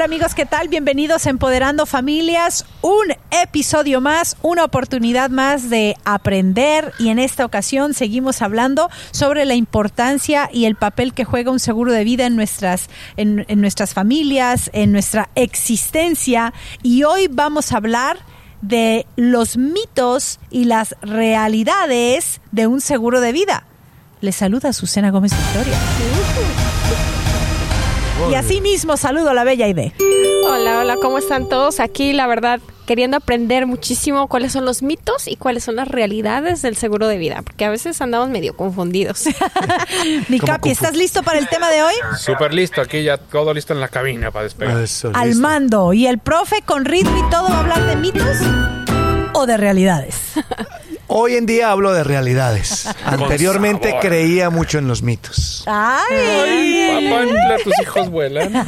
Hola amigos, ¿qué tal? Bienvenidos a Empoderando Familias. Un episodio más, una oportunidad más de aprender y en esta ocasión seguimos hablando sobre la importancia y el papel que juega un seguro de vida en nuestras, en, nuestras familias, en nuestra existencia. Y hoy vamos a hablar de los mitos y las realidades de un seguro de vida. Les saluda Susana Gómez Victoria. Y así mismo saludo a la bella Ide. Hola, hola, ¿cómo están todos? Aquí, la verdad, queriendo aprender muchísimo cuáles son los mitos y cuáles son las realidades del seguro de vida, porque a veces andamos medio confundidos. Mi Capi, ¿estás listo para el tema de hoy? Súper listo, aquí ya todo listo en la cabina para despegar. Eso, Al listo. mando. Y el profe con ritmo y todo va a hablar de mitos o de realidades. Hoy en día hablo de realidades. Anteriormente creía mucho en los mitos. ¡Ay! Papá, tus hijos vuelan.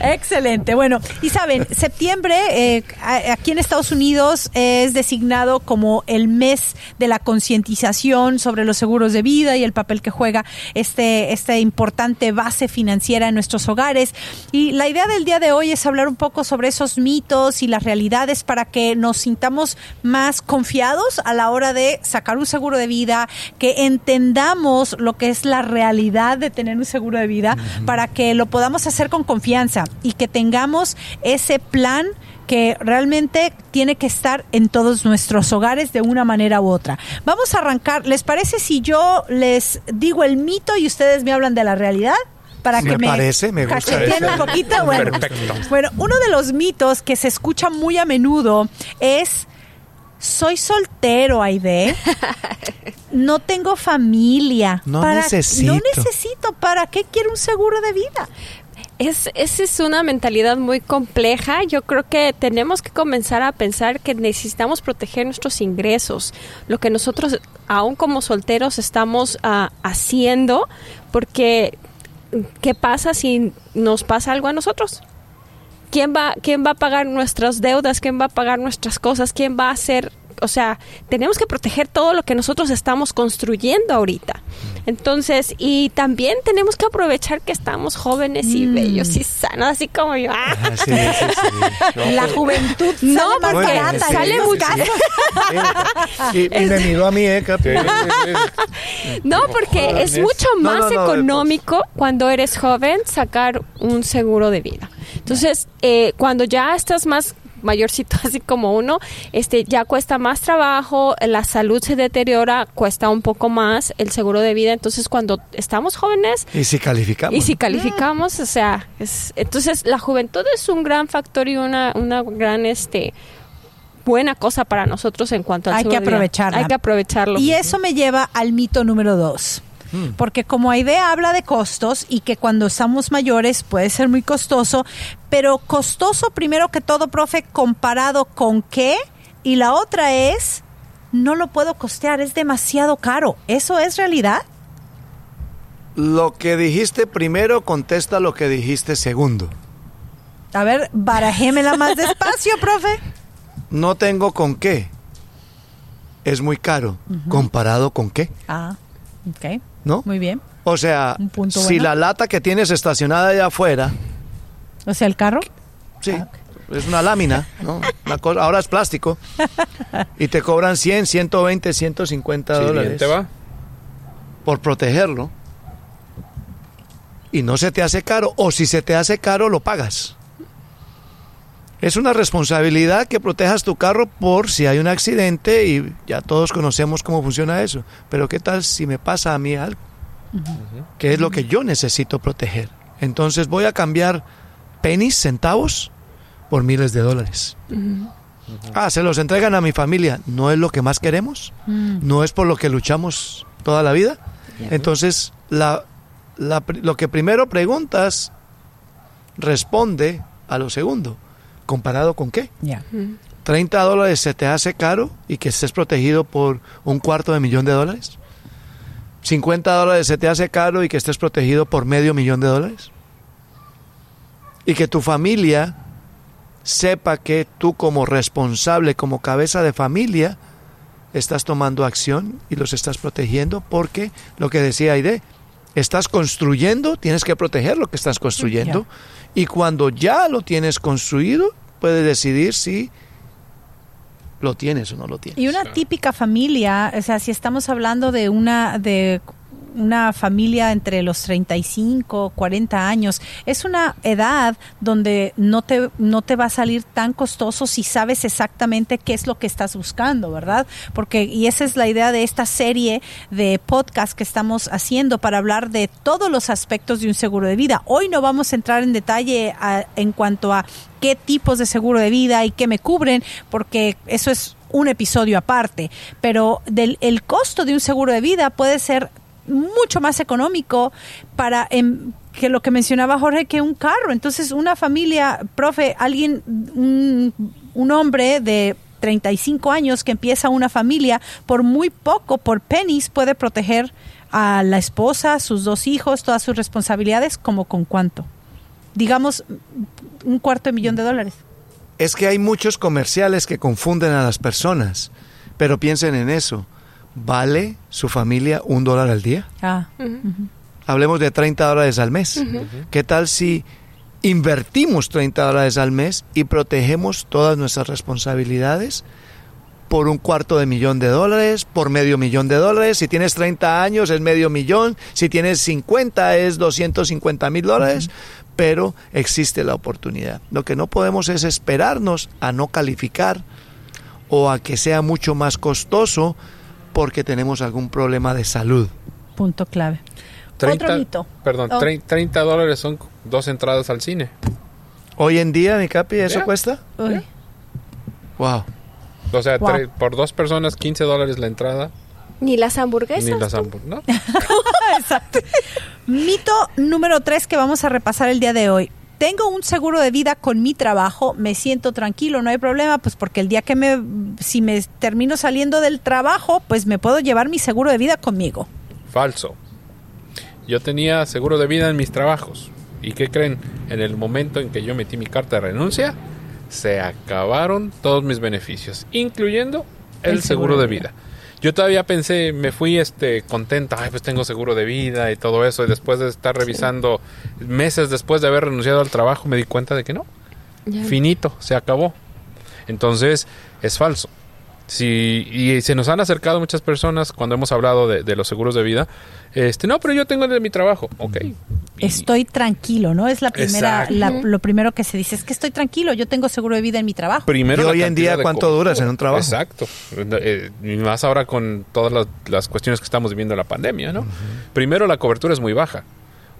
Excelente. Bueno, y saben, septiembre eh, aquí en Estados Unidos es designado como el mes de la concientización sobre los seguros de vida y el papel que juega este, esta importante base financiera en nuestros hogares. Y la idea del día de hoy es hablar un poco sobre esos mitos y las realidades para que nos sintamos más confiados a la hora de sacar un seguro de vida, que entendamos lo que es la realidad de tener un seguro de vida, para que lo podamos hacer con confianza y que tengamos ese plan que realmente tiene que estar en todos nuestros hogares de una manera u otra. Vamos a arrancar. ¿Les parece si yo les digo el mito y ustedes me hablan de la realidad? Para que me, parece, me gusta un poquito. Bueno, Perfecto. bueno, uno de los mitos que se escucha muy a menudo es soy soltero, Aide. No tengo familia. No ¿Para- necesito. No necesito. ¿Para qué quiero un seguro de vida? Es, esa es una mentalidad muy compleja. Yo creo que tenemos que comenzar a pensar que necesitamos proteger nuestros ingresos, lo que nosotros, aún como solteros, estamos ah, haciendo, porque ¿qué pasa si nos pasa algo a nosotros? ¿Quién va, ¿Quién va a pagar nuestras deudas? ¿Quién va a pagar nuestras cosas? ¿Quién va a hacer? O sea, tenemos que proteger todo lo que nosotros estamos construyendo ahorita. Entonces, y también tenemos que aprovechar que estamos jóvenes y bellos y sanos, así como yo. ¡Ah! Sí, sí, sí. La juventud No, sale porque barata sale casos. Y, y me miró a mí, ¿eh. No, porque es mucho más no, no, económico cuando eres joven sacar un seguro de vida. Entonces, eh, cuando ya estás más mayorcito así como uno, este ya cuesta más trabajo, la salud se deteriora, cuesta un poco más el seguro de vida. Entonces, cuando estamos jóvenes Y si calificamos. y si calificamos, o sea, es, entonces la juventud es un gran factor y una, una gran este buena cosa para nosotros en cuanto al Hay que seguro de vida. aprovecharla. Hay que aprovecharlo. Y eso me lleva al mito número dos. Porque como Aide habla de costos y que cuando estamos mayores puede ser muy costoso, pero costoso primero que todo, profe, comparado con qué? Y la otra es, no lo puedo costear, es demasiado caro. ¿Eso es realidad? Lo que dijiste primero contesta lo que dijiste segundo. A ver, barajémela más despacio, profe. No tengo con qué. Es muy caro. ¿Comparado con qué? Ah, ok, ¿No? muy bien. O sea, Un punto si bueno. la lata que tienes estacionada allá afuera, O sea, el carro. sí, es una lámina, ¿no? Una cosa- ahora es plástico, y te cobran 100, 120, 150 Sí, bien dólares te va. por protegerlo, y no se te hace caro, o si se te hace caro, lo pagas. Es una responsabilidad que protejas tu carro por si hay un accidente y ya todos conocemos cómo funciona eso. Pero ¿qué tal si me pasa a mí algo? Que es lo que yo necesito proteger. Entonces voy a cambiar pennies, centavos, por miles de dólares. Ah, se los entregan a mi familia. ¿No es lo que más queremos? ¿No es por lo que luchamos toda la vida? Entonces, la, lo que primero preguntas responde a lo segundo. ¿Comparado con qué? Ya. 30 dólares se te hace caro y que estés protegido por un cuarto de millón de dólares. 50 dólares se te hace caro y que estés protegido por medio millón de dólares. Y que tu familia sepa que tú como responsable, como cabeza de familia, estás tomando acción y los estás protegiendo porque lo que decía Aide, Estás construyendo, tienes que proteger lo que estás construyendo. Y cuando ya lo tienes construido, puedes decidir si lo tienes o no lo tienes. Y una típica familia, o sea, si estamos hablando de una de una familia entre los 35, 40 años, es una edad donde no te, no te va a salir tan costoso si sabes exactamente qué es lo que estás buscando, ¿verdad? Porque, y esa es la idea de esta serie de podcast que estamos haciendo para hablar de todos los aspectos de un seguro de vida. Hoy no vamos a entrar en detalle a- en cuanto a qué tipos de seguro de vida y qué me cubren, porque eso es un episodio aparte, pero del, el costo de un seguro de vida puede ser mucho más económico para em, que lo que mencionaba Jorge que un carro. Entonces, una familia, profe, alguien, un, un hombre de 35 años que empieza una familia, por muy poco, por pennies, puede proteger a la esposa, sus dos hijos, todas sus responsabilidades, como con cuánto. Digamos, un cuarto de millón de dólares. Es que hay muchos comerciales que confunden a las personas, pero piensen en eso. ¿Vale su familia un dólar al día? Ah, Hablemos de 30 dólares al mes. ¿Qué tal si invertimos 30 dólares al mes y protegemos todas nuestras responsabilidades por un cuarto de millón de dólares, por medio millón de dólares? Si tienes 30 años es medio millón, si tienes 50 es 250 mil dólares, pero existe la oportunidad. Lo que no podemos es esperarnos a no calificar o a que sea mucho más costoso porque tenemos algún problema de salud. punto clave. 30, Otro mito. Perdón, Oh. trein- 30 dólares son dos entradas al cine. Hoy en día, mi capi, ¿eso cuesta? Wow. O sea, Wow. tre- por dos personas, 15 dólares la entrada. Ni las hamburguesas. Ni las hamburguesas. ¿no? Exacto. Mito número tres que vamos a repasar el día de hoy. Tengo un seguro de vida con mi trabajo, me siento tranquilo, no hay problema, pues porque el día que me, si me termino saliendo del trabajo, pues me puedo llevar mi seguro de vida conmigo. Falso. Yo tenía seguro de vida en mis trabajos. ¿Y qué creen? En el momento en que yo metí mi carta de renuncia, se acabaron todos mis beneficios, incluyendo el, El seguro, seguro de de vida. Yo todavía pensé, me fui este contenta, ay, pues tengo seguro de vida y todo eso, y después de estar revisando meses después de haber renunciado al trabajo, me di cuenta de que no, finito, se acabó. Entonces, es falso. Si, y se nos han acercado muchas personas cuando hemos hablado de, de los seguros de vida. Este, no, pero yo tengo el de mi trabajo. Ok. Estoy tranquilo, ¿no? Es la primera, la- lo primero que se dice, es que estoy tranquilo, yo tengo seguro de vida en mi trabajo. Primero Y hoy en día, ¿cuánto duras en un trabajo? Exacto. Eh, más ahora con todas las, las cuestiones que estamos viviendo la pandemia, ¿no? Primero, la cobertura es muy baja.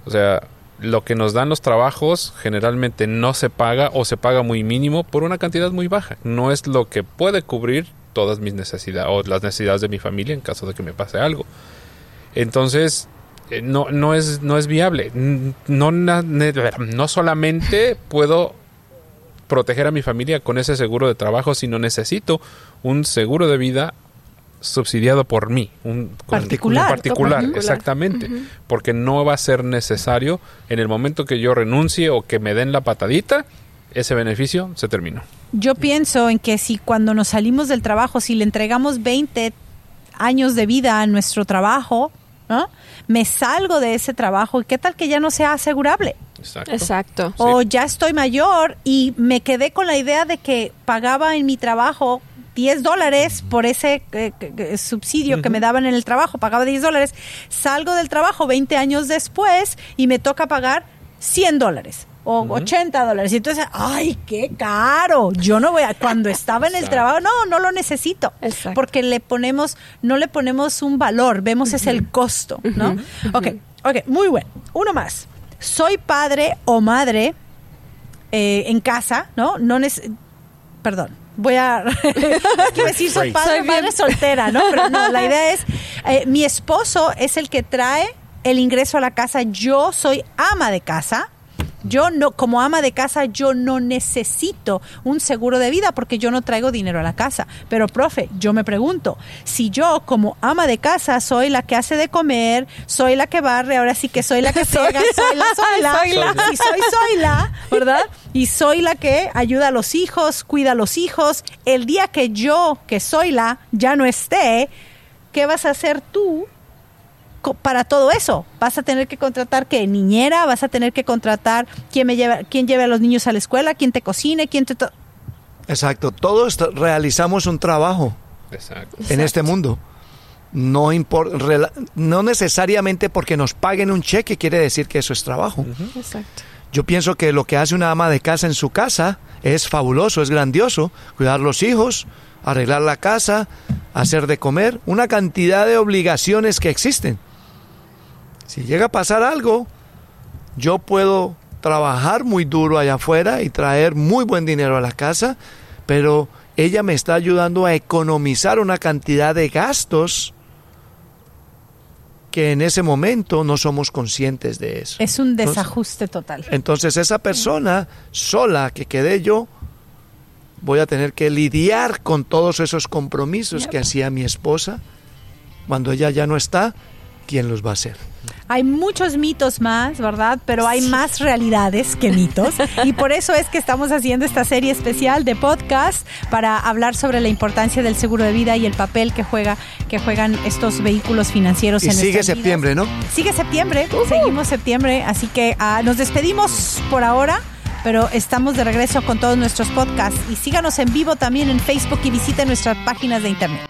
O sea, lo que nos dan los trabajos generalmente no se paga o se paga muy mínimo por una cantidad muy baja. No es lo que puede cubrir todas mis necesidades o las necesidades de mi familia en caso de que me pase algo. Entonces, no, no, es, no es viable. No, no solamente puedo proteger a mi familia con ese seguro de trabajo, sino necesito un seguro de vida subsidiado por mí, un Particular. un particular, Particular. exactamente, porque no va a ser necesario en el momento que yo renuncie o que me den la patadita, ese beneficio se terminó. Yo pienso en que si cuando nos salimos del trabajo, si le entregamos 20 años de vida a nuestro trabajo, ¿no? me salgo de ese trabajo y qué tal que ya no sea asegurable. Exacto. Exacto. O ya estoy mayor y me quedé con la idea de que pagaba en mi trabajo 10 dólares por ese eh, que- subsidio que me daban en el trabajo, pagaba 10 dólares, salgo del trabajo 20 años después y me toca pagar 100 dólares o 80 dólares. Y entonces, ay, qué caro. Yo no voy a, cuando estaba en el Exacto. trabajo, no, no lo necesito. Exacto. Porque le ponemos, no le ponemos un valor, vemos es el costo, ¿no? Ok, ok, muy bueno. Uno más. Soy padre o madre eh, en casa, ¿no? No neces- Perdón, voy a... Quiero decir, soy padre Soy madre soltera, ¿no? Pero no, la idea es, eh, mi esposo es el que trae el ingreso a la casa, yo soy ama de casa. Yo no, como ama de casa, yo no necesito un seguro de vida porque yo no traigo dinero a la casa. Pero, profe, yo me pregunto, si yo como ama de casa soy la que hace de comer, soy la que barre, ahora sí que soy la que pega, soy la, soy la, Soy la. si soy, soy la, ¿verdad? Y soy la que ayuda a los hijos, cuida a los hijos. El día que yo, que soy la, ya no esté, ¿qué vas a hacer tú para todo eso. Vas a tener que contratar que niñera, vas a tener que contratar quién me lleva, quién lleve a los niños a la escuela, quién te cocine, quién te to- Exacto. Todos realizamos un trabajo Exacto. en este mundo. No, no necesariamente porque nos paguen un cheque quiere decir que eso es trabajo. Exacto. Yo pienso que lo que hace una ama de casa en su casa es fabuloso, es grandioso. Cuidar los hijos, arreglar la casa, hacer de comer, una cantidad de obligaciones que existen. Si llega a pasar algo, yo puedo trabajar muy duro allá afuera y traer muy buen dinero a la casa, pero ella me está ayudando a economizar una cantidad de gastos que en ese momento no somos conscientes de eso. Es un Entonces- desajuste total. entonces esa persona sola que quedé yo, voy a tener que lidiar con todos esos compromisos que hacía mi esposa. Cuando ella ya no está, ¿quién los va a hacer? Hay muchos mitos más, ¿verdad? Pero hay más realidades que mitos. Y por eso es que estamos haciendo esta serie especial de podcast para hablar sobre la importancia del seguro de vida y el papel que juega que juegan estos vehículos financieros Y en sigue septiembre, ¿no? Sigue septiembre, seguimos septiembre, así que ah, nos despedimos por ahora. Pero estamos de regreso con todos nuestros podcasts y síganos en vivo también en Facebook y visiten nuestras páginas de internet.